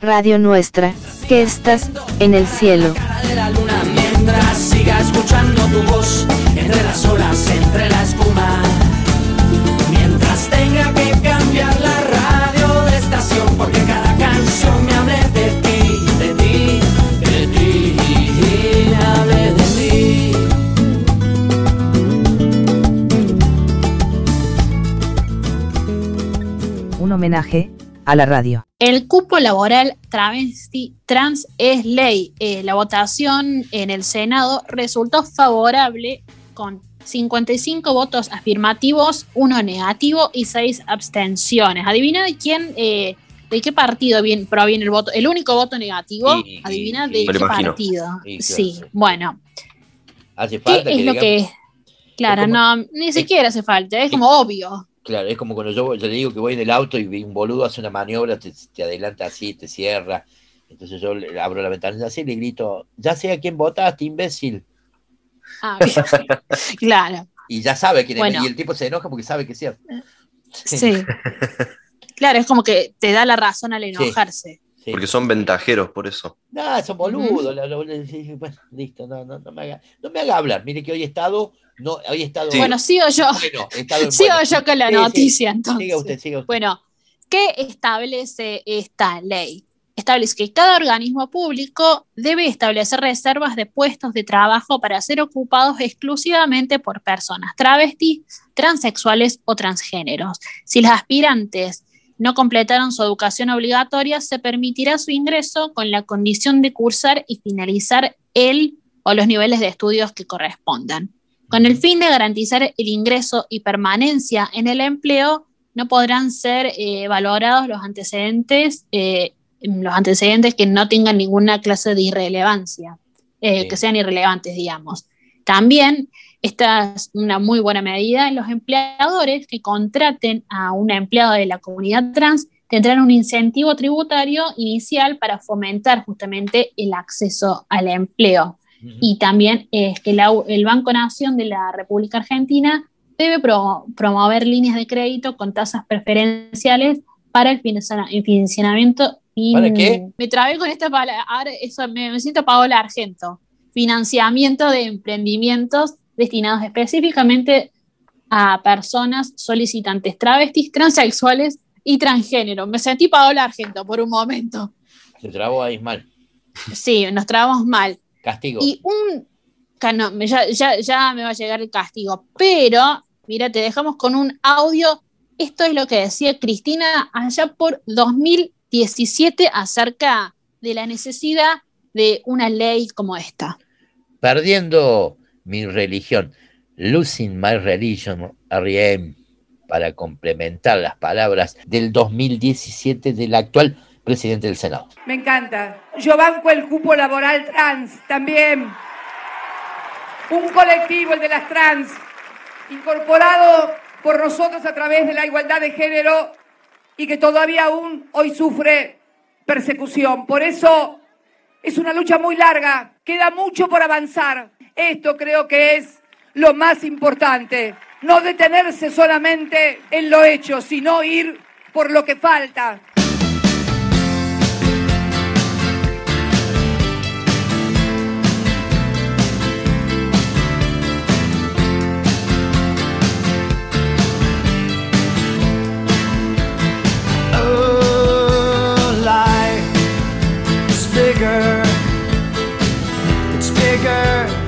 Radio Nuestra, que estás en el cielo. mientras siga escuchando tu voz entre las olas, entre la espuma. Mientras tenga que cambiar la radio de estación porque cada canción me hable de ti, de ti, de ti, me hable de ti. Un homenaje a la radio. El cupo laboral travesti trans es ley. Eh, la votación en el Senado resultó favorable con 55 votos afirmativos, uno negativo y seis abstenciones. Adivina de quién, eh, de qué partido viene, proviene el voto. El único voto negativo, Y- adivina y- de qué partido. Y, Sí, claro. bueno. Hace ¿Qué falta es que lo digamos- que Claro, como- no, ni siquiera hace falta, es como obvio. Claro, es como cuando yo, yo le digo que voy en el auto y vi un boludo hace una maniobra, te, te adelanta así, te cierra. Entonces yo le abro la ventana así y le grito, ya sé a quién votaste, imbécil. Ah, claro, Y ya sabe quién Bueno. es. Y el tipo se enoja porque sabe que es cierto. sí. Claro, es como que te da la razón al enojarse. Sí. Porque son ventajeros, por eso. No, son boludos. bueno, listo, no, no, no me haga, no me haga hablar. Mire que hoy he estado, no, he estado. Sí. Bueno, sigo yo. bueno, Sigo yo con la Sí, sí. noticia, entonces. Siga usted, siga usted. Bueno, ¿qué establece esta ley? Establece que cada organismo público debe establecer reservas de puestos de trabajo para ser ocupados exclusivamente por personas travestis, transexuales o transgéneros. Si los aspirantes no completaron su educación obligatoria, se permitirá su ingreso con la condición de cursar y finalizar el o los niveles de estudios que correspondan. Con el fin de garantizar el ingreso y permanencia en el empleo, no podrán ser eh, valorados los antecedentes, eh, los antecedentes que no tengan ninguna clase de irrelevancia, eh, Sí. que sean irrelevantes, digamos. También esta es una muy buena medida. Los empleadores que contraten a una empleada de la comunidad trans tendrán un incentivo tributario inicial para fomentar justamente el acceso al empleo. Y también es que la- el Banco Nación de la República Argentina debe pro- promover líneas de crédito con tasas preferenciales para el financiamiento. fin- ¿Para qué? Me trabé con esta palabra, ahora eso, me, me siento Paola Argento. Financiamiento de emprendimientos destinados específicamente a personas solicitantes travestis, transexuales y transgénero. Me sentí Paola Argento por un momento. Se trabó a Ismael. Sí, nos trabamos mal. Castigo. Y un. no, ya, ya, ya me va a llegar el castigo. Pero, mira, te dejamos con un audio. Esto es lo que decía Cristina allá por 2017 acerca de la necesidad de una ley como esta. Perdiendo mi religión. Losing my religion, R.E.M. Para complementar las palabras del 2017 del actual presidente del Senado. Me encanta. Yo banco el cupo laboral trans también. Un colectivo, el de las trans, incorporado por nosotros a través de la igualdad de género y que todavía aún hoy sufre persecución. Por eso es una lucha muy larga, queda mucho por avanzar. Esto creo que es lo más importante. No detenerse solamente en lo hecho, sino ir por lo que falta. maker